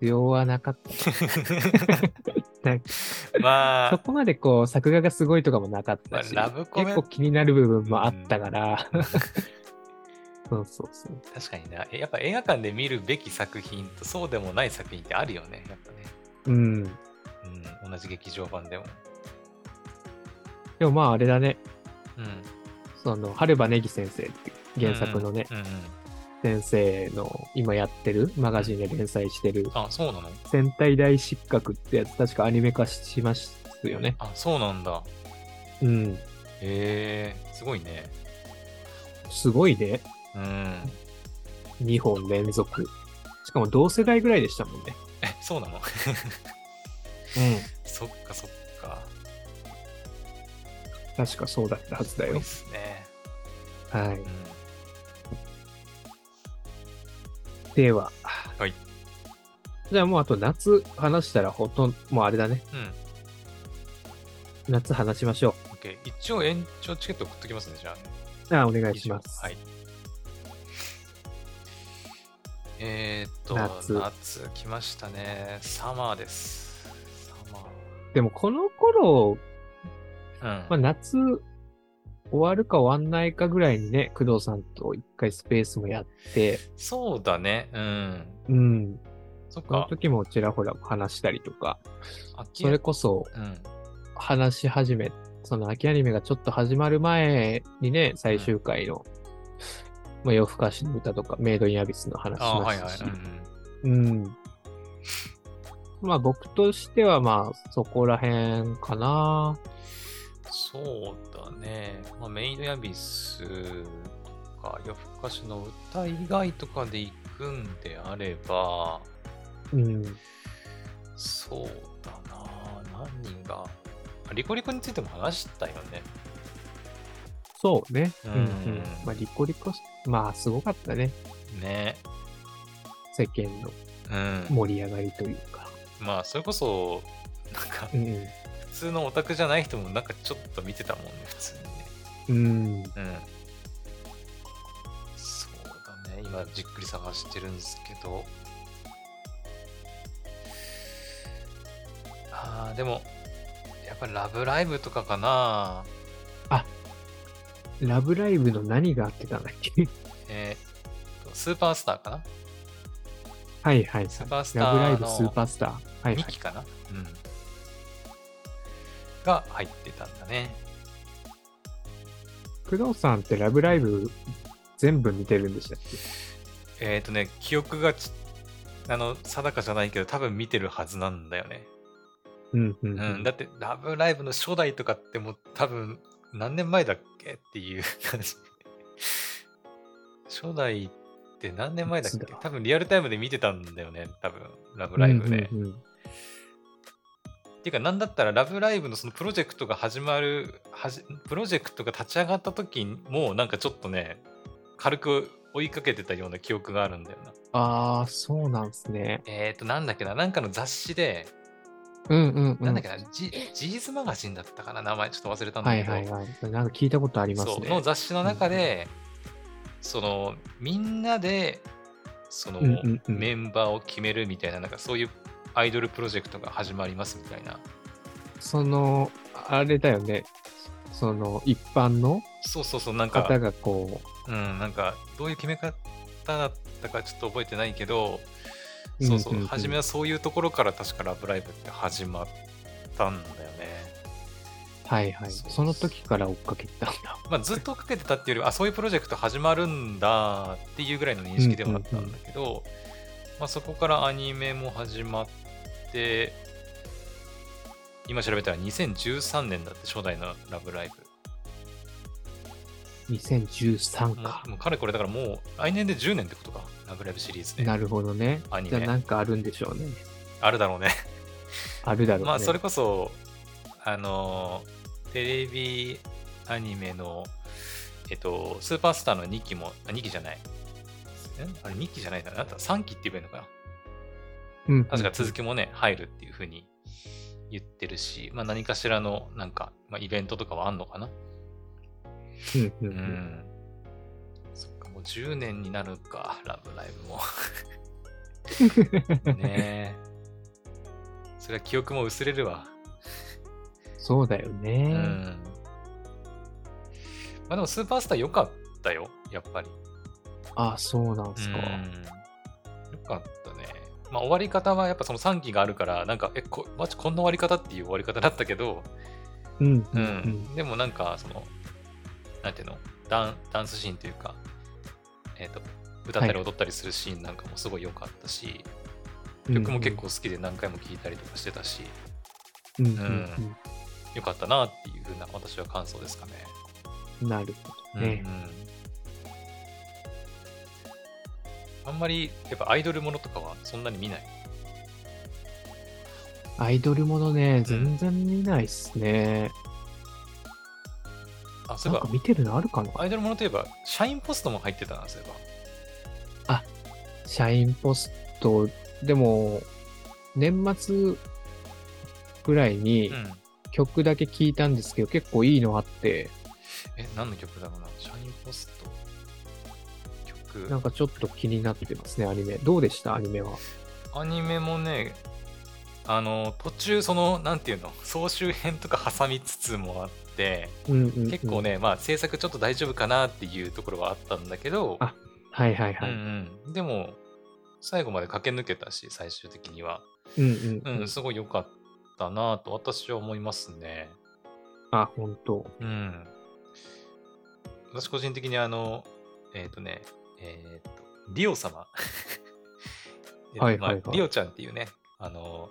必要はなかった。まあ、そこまでこう、作画がすごいとかもなかったし、まあラブコメ結構気になる部分もあったから、そうそうそう。確かにな。えやっぱ映画館で見るべき作品とそうでもない作品ってあるよね。やっぱね。うん。うん。同じ劇場版でも。でもまああれだね、うん。その、春場ネギ先生って原作のね、うんうん。先生の今やってる、マガジンで連載してる、あ、そうなの？戦隊大失格ってやつ、確かアニメ化しますよね。あ、そうなんだ。うん。へえすごいね。すごいね。うん。2本連続。しかも同世代ぐらいでしたもんね。え、そうなの？うん。そっかそっか。確かそうだったはずだよすごいっ。すね。はい。うん。では。はい。じゃあもうあと夏話したらほとんど、もうあれだね。うん。夏話しましょ OK。一応延長チケット送っときますね、じゃあね。う。ああ、お願いします。はい。えー、っと、夏夏来ましたね。サマーです。サマでもこの頃、ー。うん。まあ、夏終わるか終わんないかぐらいにね、工藤さんと一回スペースもやって、そうだね。うん。うん。そっそのか。時もちらほら話したりとか、秋それこそうん。話し始め、その秋アニメがちょっと始まる前にね、最終回の、まあ、夜更かしの歌とか、メイドインアビスの話しあましたし、はいはい。うんうん。うん。まあ僕としてはまあそこら辺かな。そうだね。まあ、メイドヤビスとか、夜更かしの歌以外とかで行くんであれば、うん。そうだな。何人が。あリコリコについても話したよね。そうね。ううんんうん。まあリコリコ、まあすごかったね。ね。世間のうん。盛り上がりというか。まあ、それこそ、なんか、うん。普通のオタクじゃない人もなんかちょっと見てたもんね、普通にね。うん。うん。そうだね。今、じっくり探してるんですけど。ああ、でも、やっぱラブライブとかかな。ラブライブの何があってたんだっけ？えーとスーパースターかな？はいはいはい。スーパースターのラブライブスーパースター。はいはい。ミキかな？うん。が入ってたんだね。工藤さんってラブライブ全部見てるんでしたっけ？えっ、とね、記憶がちあの定かじゃないけど、多分見てるはずなんだよね。うんうん、ううん、だって、ラブライブの初代とかってもう多分何年前だっけっていう 感じ。初代って何年前だっけ？多分リアルタイムで見てたんだよね、多分ラブライブで。うんうんうんっていうか、なんだったらラブライブのそのプロジェクトが始まる、はじプロジェクトが立ち上がった時も、なんかちょっとね、軽く追いかけてたような記憶があるんだよな。ああ、そうなんですね。えっ、ー、と、なんだっけな、なんかの雑誌で、うんうんうん。なんだっけな、ジジーズマガジンだったかな、名前ちょっと忘れたんだはけど、いはいはい。なんか聞いたことありますそうね。の雑誌の中で、そのみんなでその、うんうんうんメンバーを決めるみたいななんかそういうアイドルプロジェクトが始まりますみたいなその、あれだよね。その、一般のそうそうそう、なんか、方がこうん、なんか、どういう決め方だったかちょっと覚えてないけど、うんそうそう、うんうん初めはそういうところから確かラブライブって始まったんだよね。う、はいはい。その時から追っかけてたんだ。まあ、ずっと追っかけてたっていうよりは、あ、そういうプロジェクト始まるんだっていうぐらいの認識ではあったんだけど、まあ、そこからアニメも始まって、今調べたら2013年だって初代のラブライ2013ブ。もかう。もうかれこれだからもう来年で10年ってことか、ラブライブシリーズね。なるほどねアニ。メじゃあなんかあるんでしょうね。あるだろうね。あるだろうね。まあそれこそあのテレビアニメのえっとスーパースターの2期もあ2期じゃないえ？あれ2期じゃないんだななんだ3期って言えばいいのかな？うん、確か続きもね入るっていうふうに言ってるし、まあ、何かしらのなんか、まあ、イベントとかはあんのかな？うんううんんそっかもう10年になるかラブライブも ねえそれは記憶も薄れるわそうだようね。ん。まあでもスーパースター良かったよ、やっぱり。ああ、そうなんすか。うん。良かったね。まあ終わり方はやっぱその3期があるから、なんか、え、こマジこんな終わり方っていう終わり方だったけど、うんううんん。うん。でもなんか、その、なんていうの？ダン、ダンスシーンというか、えっ、と、歌ったり踊ったりするシーンなんかもすごい良かったし、曲も結構好きで何回も聴いたりとかしてたし、うんうんうん良かったなっていうふうな私は感想ですかね。うん。なるほどね。うんあんまりやっぱアイドルものとかはそんなに見ない？アイドルものね、全然見ないっすね。あ、そういえか、見てるのあるかな？アイドルものといえば、シャインポストも入ってたな、そういえシャインポスト、でも、年末ぐらいにば。うん。曲だけ聞いたんですけど、結構いいのあって、え、何の曲だろうな？シャインポスト。曲。なんかちょっと気になってますね、アニメ。どうでした？アニメは。アニメもね、あの、途中、その、なんていうの、総集編とか挟みつつもあって、うんうん、うん。結構。ね、まあ、制作ちょっと大丈夫かなっていうところはあったんだけど、あはいはいはい。うんうん。でも、最後まで駆け抜けたし、最終的には。うんうんう、うんん。すごい良かったなと私は思いますね。あ、本当うん。私個人的にあの、えっ、とね、えっ、と、リオ様。えっとはいはいはいまあリオちゃんっていうね、あの、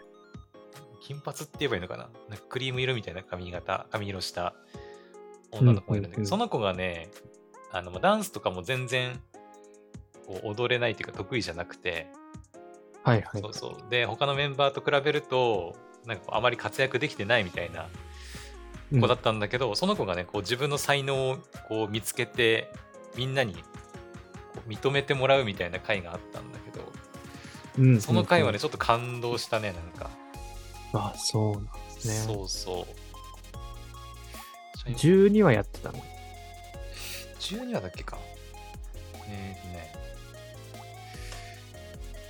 金髪って言えばいいのかな？なんかクリーム色みたいな髪型、髪色した女の子がいるんだけど、うんうんうんその子がね、あの、まあダンスとかも全然こう踊れないっていうか得意じゃなくて、はいはいそう。そう。で、他のメンバーと比べると、なんかあまり活躍できてないみたいなうん子だったんだけど、その子がね、こう自分の才能をこう見つけて、みんなに認めてもらうみたいな回があったんだけど、うんうんその回はね、うんちょっと感動したね、なんか。あ、そうなんですね。そうそう。12 12話やってたの？12話だっけか。えーとね。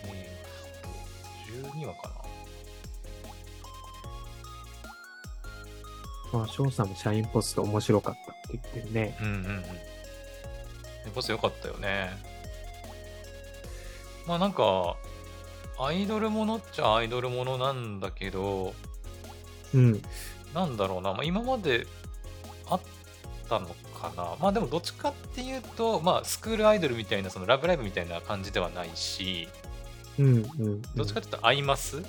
えーと、12話かな。まあ、翔さんもシャインポスト面白かったって言ってるね。うんうんうん。ボス良かったよね。まあなんか、アイドルものっちゃアイドルものなんだけど、うん。なんだろうな、まあ、今まであったのかな。まあでもどっちかっていうと、まあスクールアイドルみたいな、そのラブライブみたいな感じではないし、うんうん、うん。どっちかっていうとアイマス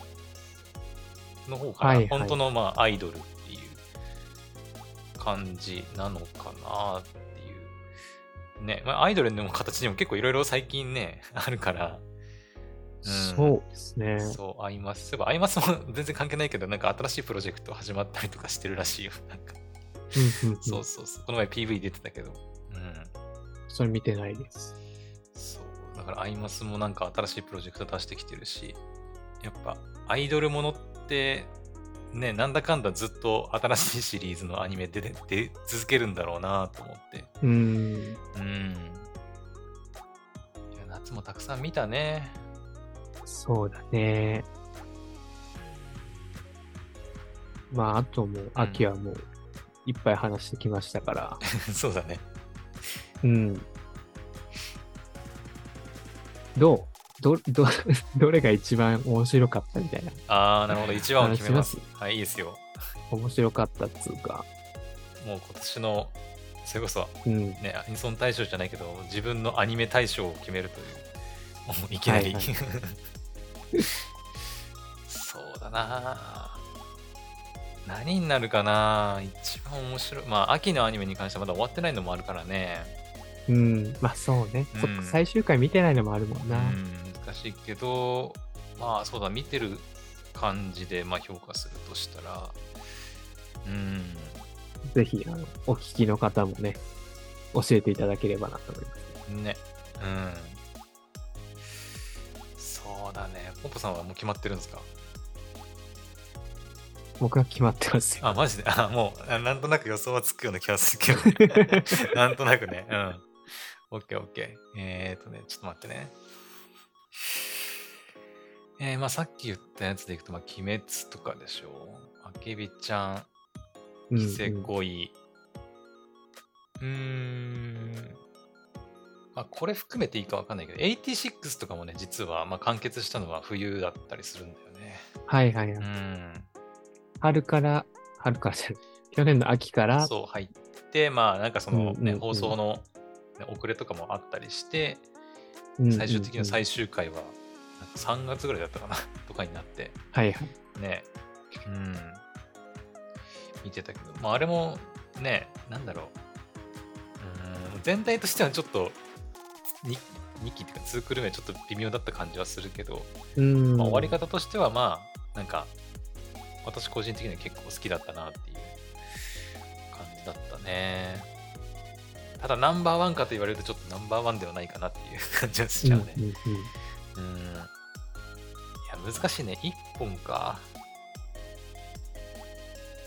の方かな。はいはい本当のまあアイドルっていう感じなのかなっ。ね、まあアイドルの形にも結構いろいろ最近ね、あるから。うんそうですね。そう、アイマス。そういえばアイマスも 全然関係ないけど、なんか新しいプロジェクト始まったりとかしてるらしいよ。なんかそうそうそう。この前 PV 出てたけど。うん。それ見てないです。そう。だからアイマスもなんか新しいプロジェクト出してきてるし、やっぱアイドルものって、ね、なんだかんだずっと新しいシリーズのアニメ出て出続けるんだろうなと思って。うん。うん。夏もたくさん見たね。そうだね。まあ、あともう、秋はもう、いっぱい話してきましたから、そうだね。うん。どう？ど、ど、どれが一番面白かったみたいな。あー、なるほど。一番を決めます。はい、いいですよ。面白かったっつうか。もう今年の、それこそ、うん。ね、アニソン大賞じゃないけど、自分のアニメ大賞を決めるという、もういきなり。はいはい そうだな何になるかな一番面白い。まあ、秋のアニメに関してはまだ終わってないのもあるからね。うん。まあそうね。うんか、最終回見てないのもあるもんな。うん、難しいけど、まあそうだ、見てる感じでまあ評価するとしたら、うん、ぜひ、あの、お聞きの方もね、教えていただければなと思います。ね、うん。そうだね。ポンポさんはもう決まってるんですか？僕は決まってますよ。あ、マジで？あ、もう、あなんとなく予想はつくような気がするけど。なんとなくね。うん。オッケーオッケー。えーとね、ちょっと待ってね。えー、まあさっき言ったやつでいくと、まあ、鬼滅とかでしょう。あけびちゃん、うんキセコイ。うーん。まあ、これ含めていいかわかんないけど、86とかもね、実は、まあ、完結したのは冬だったりするんだよね。はいはいはい。うん。春から、春からじゃない。去年の秋から、そう入って、まあなんかそのね、うんうんうん放送の、ね遅れとかもあったりして、うん最終的なうん最終回は、なんか3月ぐらいだったかな とかになって、はいはい。ね、うん、見てたけど、まああれもね、なんだろう、うん、全体としてはちょっと、2, 2期っていうか2クール目ちょっと微妙だった感じはするけど、うん。まあ、終わり方としてはまあなんか私個人的には結構好きだったなっていう感じだったね。ただナンバーワンかと言われるとちょっとナンバーワンではないかなっていう感じはしちゃうね。うんうんうんうん。いや難しいね。1本か。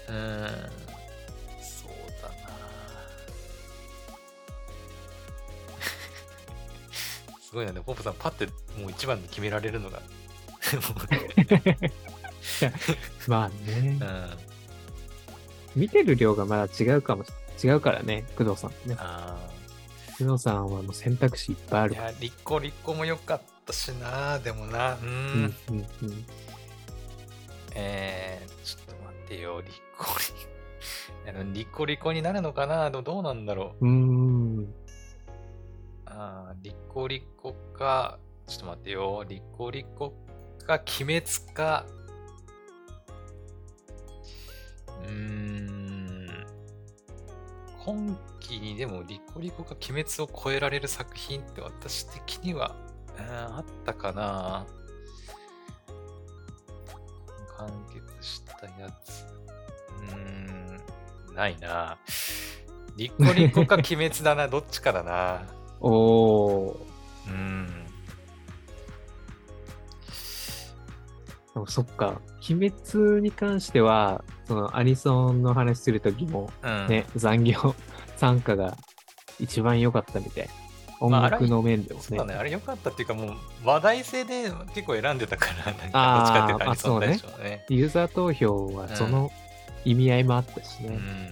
うーん。そうだな。すごいな。ねポップさんパッてもう一番で決められるのが。も まあうね。う、ん。見てる量がまだ違うかも、違うからね、工藤さんとね。あ工藤さんはもう選択肢いっぱいある。ーいや、リコリコも良かったしな、でもな、うーん、うんうんうん。えー、ちょっと待ってよ、リコリ あのリコリコになるのかな？でもどうなんだろう。うーん。あーリコリコか、ちょっと待ってよ、リコリコか、鬼滅か、うーん、今期にでもリコリコか鬼滅を超えられる作品って私的には、うんあったかな完結したやつ。うーん、ないな。リコリコか鬼滅だな、どっちかだな。おー。うん。でもそっか。鬼滅に関しては、そのアニソンの話するときも、うん。ね、残業参加が一番良かったみたい。音楽の面でもね。そうだね、あれ良かったっていうか、もう話題性で結構選んでたから、なんかどっちかっていうとアニソンまあ大賞ね。ユーザー投票はその意味合いもあったしね。うん。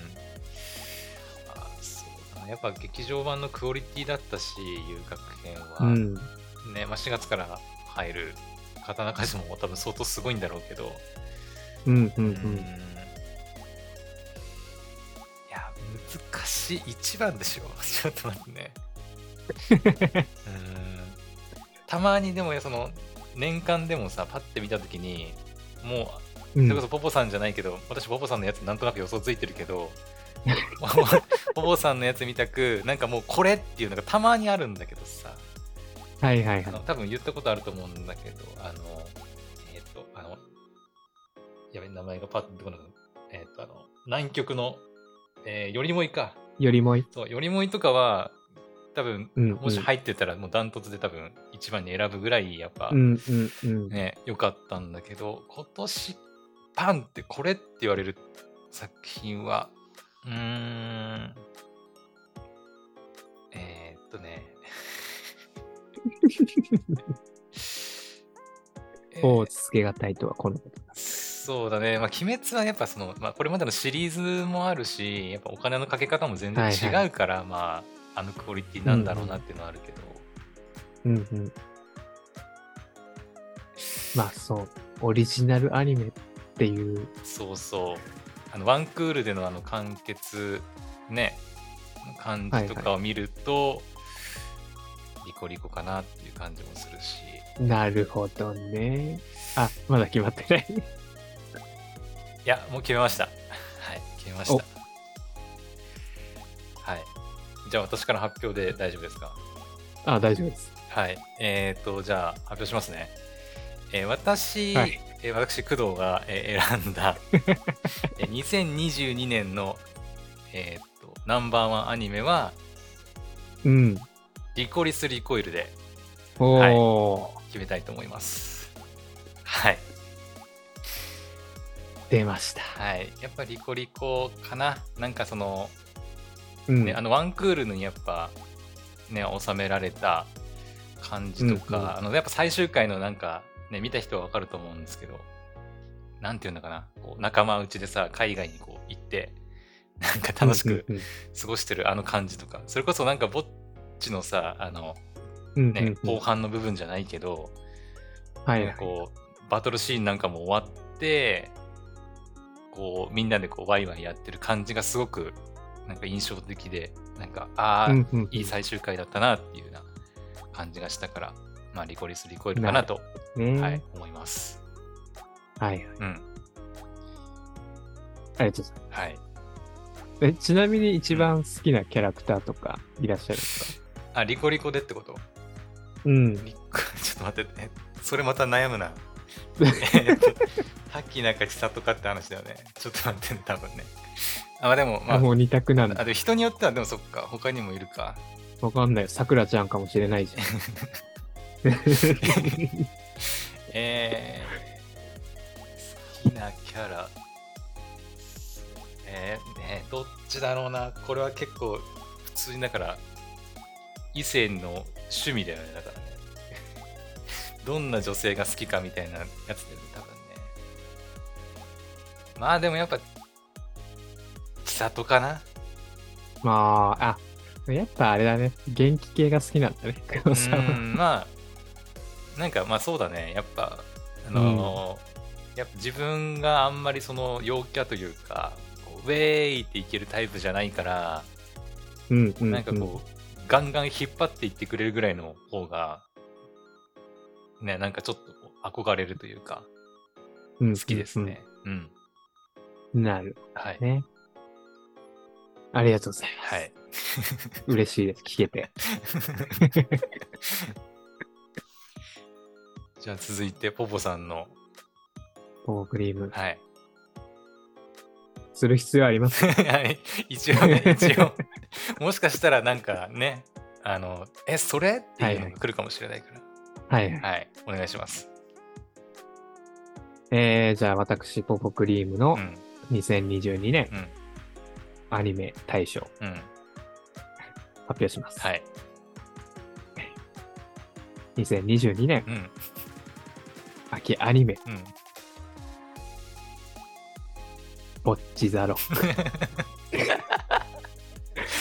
あそう。やっぱ劇場版のクオリティだったし、遊楽編は。うん。ね、まあ、4月から入る刀鍛冶も多分相当すごいんだろうけど、うんうんううんん。いや、難しい。一番でしょ。ちょっと待ってね。うん。たまにでもその年間でもさパッて見た時にもううん。それこそポポさんじゃないけど、私ポポさんのやつなんとなく予想ついてるけど ポポさんのやつ見たくなんかもうこれっていうのがたまにあるんだけどさ。はいはいはい。多分言ったことあると思うんだけどあのえっ、とあのやべ名前がパッてこなえっ、とあの南極の、えー、よりもいか。よりもい。そう、よりもいとかは、多分、うんもし入ってたら、もうダントツで多分、一番に選ぶぐらい、やっぱ、うんうんうん。ね、良かったんだけど、今年、パンってこれって言われる作品は、うーん、えー、っとね、えーをつけがたいとはこのことだ。そうだね。まあ、鬼滅はやっぱその、まあ、これまでのシリーズもあるし、やっぱお金のかけ方も全然違うから、まあ、あのクオリティなんだろうなっていうのはあるけど。うんうん。まあそう、オリジナルアニメっていう、そうそう。あの、ワンクールでのあの完結、ね、感じとかを見ると、リコリコかなっていう感じもするし。なるほどね。あ、まだ決まってない。いや、もう決めました。はい、決めました。はい。じゃあ私から発表で大丈夫ですか？あ、大丈夫です。はい。えっ、と、じゃあ発表しますね。えー私、はいえー私、工藤が、えー選んだ、えー2022年の、えーとナンバーワンアニメは、うん。リコリス・リコイルでおー、決めたいと思います。はい。出ました。はい。やっぱリコリコかな？なんかその、うん。ね、あのワンクールにやっぱね収められた感じとか、うんうん。あのやっぱ最終回のなんかね見た人はわかると思うんですけどなんていうのかなこう仲間内でさ海外にこう行ってなんか楽しくうん過ごしてるあの感じとか、それこそなんかぼっちのさあのね、後半の部分じゃないけど、はいなんかこうバトルシーンなんかも終わってこうみんなでこうワイワイやってる感じがすごくなんか印象的でなんかああ、うんうん。いい最終回だったなっていうような感じがしたからまあリコリスリコイルかなと、ね。はい、思います。はい。うん。ありがとうございまはい。す。えちなみに一番好きなキャラクターとかいらっしゃるんですか？あリコリコでってこと？うん。ちょっと待って。えそれまた悩むな。えっとさっきなんか千里かって話だよね。ちょっと待ってね多分ねあまあでもまああ、もう二択なんだ。あでも人によってはでもそっか。他にもいるか。わかんない。よ。さくらちゃんかもしれないじゃん。えー、好きなキャラ。えー、ねどっちだろうな。これは結構普通にだから異性の趣味だよね。だからね。どんな女性が好きかみたいなやつだよね多分ね。まあでもやっぱ千里かな？まあ、あ、やっぱあれだね。元気系が好きなんだね。黒う沢は。んまあなんかまあそうだねやっぱあのーやっぱ自分があんまりその陽キャというかこうウェーイっていけるタイプじゃないから、うんうん、なんかこうガンガン引っ張っていってくれるぐらいの方がねなんかちょっとこう憧れるというかうん、好きですねうん、うん。なるはいね。ありがとうございます。はい 嬉しいです。聞けて。じゃあ続いてポポさんのポークリーム。はいする必要あります はい、一応ね、一応。もしかしたらなんかね、あの、え、それ？っていうのが来るかもしれないから。はいはい。はい、お願いします。えー、じゃあ私、ポポクリームのうん、2022年うん、アニメ大賞うん。発表します。はい。2022年うん、秋アニメ、うん。ボッチザロ。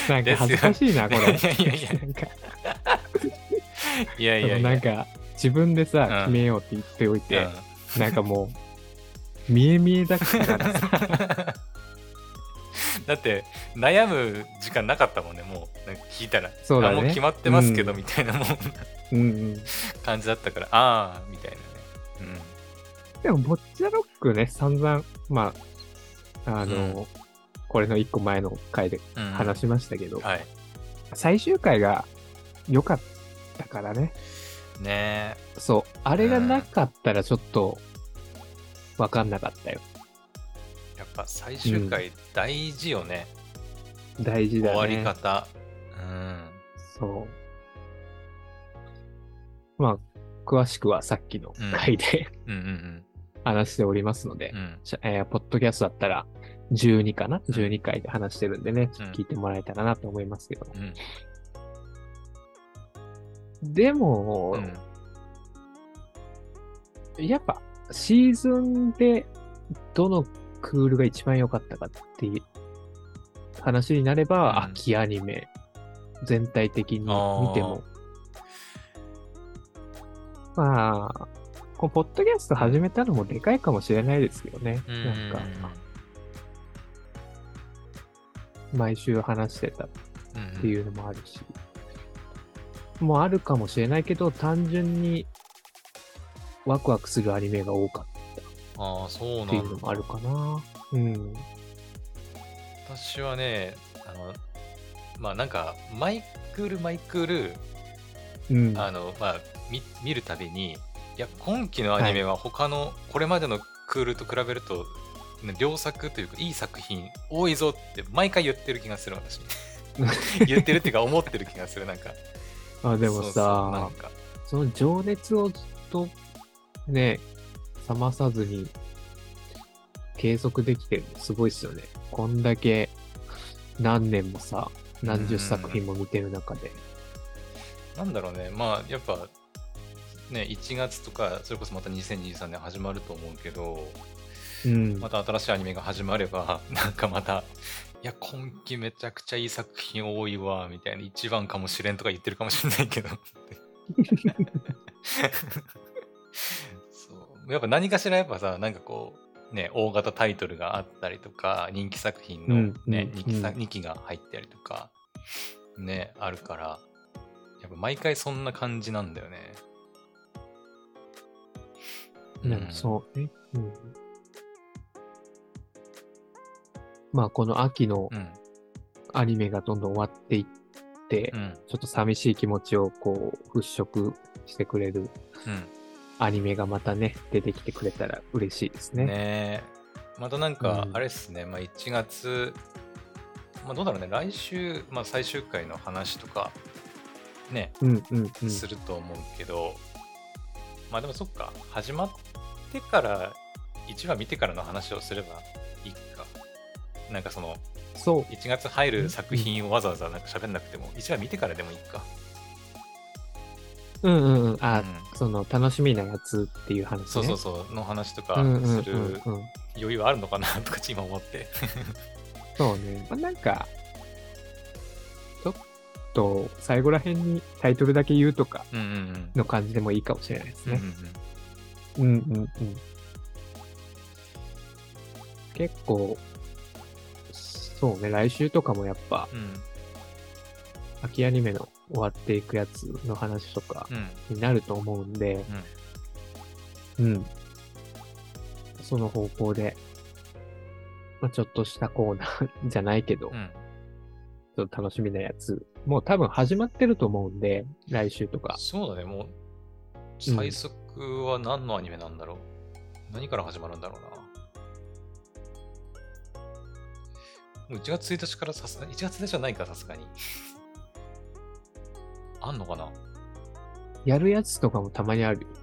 なんか恥ずかしいな、これ。いやいやいやなんか、いやいやいや。なんか、自分でさ、うん決めようって言っておいて、うなんかもう、見え見えだからさ、ん だって、悩む時間なかったもんね、もう。なんか聞いたら。そうだねあもう決まってますけど、うんみたいなもんうんうん。感じだったから、ああ、みたいなね。でも、ボッチザロックね、散々、まあ、あの、これの一個前の回でうん。うん、話しましたけど、はい。最終回が良かったからね。ねそう。あれがなかったらちょっと、わかんなかったよ。ぱ最終回大事よね。大事だね。終わり方。うん。そう。まあ、詳しくはさっきの回で、うんうん話しておりますので、うん。えーポッドキャストだったら12かな ?12 回で話してるんでね、聞いてもらえたらなと思いますけど。うん。でも、うん。やっぱシーズンでどのクールが一番良かったかっていう話になれば、うん秋アニメ、全体的に見ても。まあ、こうポッドキャスト始めたのもでかいかもしれないですけどね。うんなんか、毎週話してたっうんていうのもあるし。もうあるかもしれないけど、単純にワクワクするアニメが多かっああ、そうたってない。うのもあるかな。うん。私はね、あの、まあなんか、マイクールマイクール、うん。あの、まあ、見見るたびに、いや、今期のアニメは他の、これまでのクールと比べると、ね良作というか、いい作品多いぞって毎回言ってる気がする、私。言ってるっていうか、思ってる気がする、なんか。あでもそうそうなんさ、か、その情熱をずっとね、冷まさずに継続できてるのすごいっすよね。こんだけ何年もさ、何十作品も見てる中で。なんだろうね、まあ、やっぱ、ね、1月とか、それこそまた2023年始まると思うけど、うん。また新しいアニメが始まれば、なんかまた、いや、今期めちゃくちゃいい作品多いわ、みたいな、一番かもしれんとか言ってるかもしれないけど。やっぱ何かしらやっぱさ、なんかこう、ね、大型タイトルがあったりとか、人気作品のうんね、うん 2, 期さうん2期が入ったりとか、ね、あるから、やっぱ毎回そんな感じなんだよね。なんかそうね。うん。まあ、この秋のうん。アニメがどんどん終わっていって、うん。ちょっと寂しい気持ちをこう、払拭してくれるうん。アニメがまたね、出てきてくれたら嬉しいですね。ねえまたなんかう、んあれっすね、まあ、1月、まあ、どうだろうね、来週、まあ、最終回の話とか、ね、うんうんうん。すると思うけど、まあでもそっか、始まってから、1話見てからの話をすればいいか。なんかその、そう。1月入る作品をわざわざなんか喋んなくても、1話見てからでもいいか。うんうんうん。あ、うんその楽しみなやつっていう話ね。そうそうそう、の話とかするうん。余裕あるのかなとか今思って。そうね。まあ、なんか、ちょっと最後ら辺にタイトルだけ言うとか。の感じでもいいかもしれないですね。うんうんうんうん。結構、そうね、来週とかもやっぱ、うん秋アニメの終わっていくやつの話とかうんになると思うんで、うん。その方向で、まあ、ちょっとしたコーナー じゃないけど、うんちょっと楽しみなやつ、もう多分始まってると思うんで、来週とか。そうだね、もう、うん最速は何のアニメなんだろう、何から始まるんだろうな？もう1月1日からさすがに、1月1日じゃないか、さすがに。あんのかな？やるやつとかもたまにあるよね。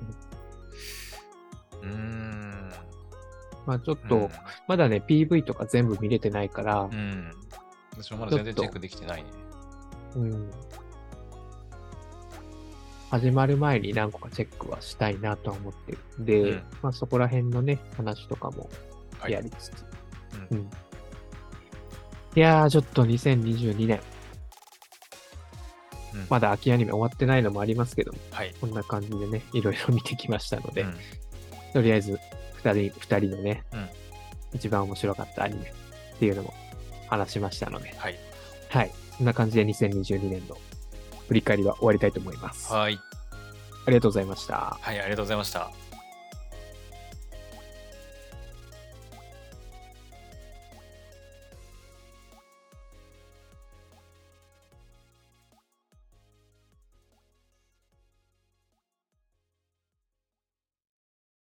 うーん。まあちょっうんと、まだね、PV とか全部見れてないからう、ん。私もまだ全然チェックできてないね。うん。始まる前に何個かチェックはしたいなとは思ってるんで、うんまあそこら辺のね、話とかもはいやりつつ。ううんん。いやー、ちょっと2022年、うんまだ秋アニメ終わってないのもありますけども、はい。こんな感じでね、いろいろ見てきましたので、うんとりあえず、二人、二人のね、うん一番面白かったアニメっていうのも話しましたので、はい。はい。こんな感じで2022年の振り返りは終わりたいと思います。はい。ありがとうございました。はい、ありがとうございました。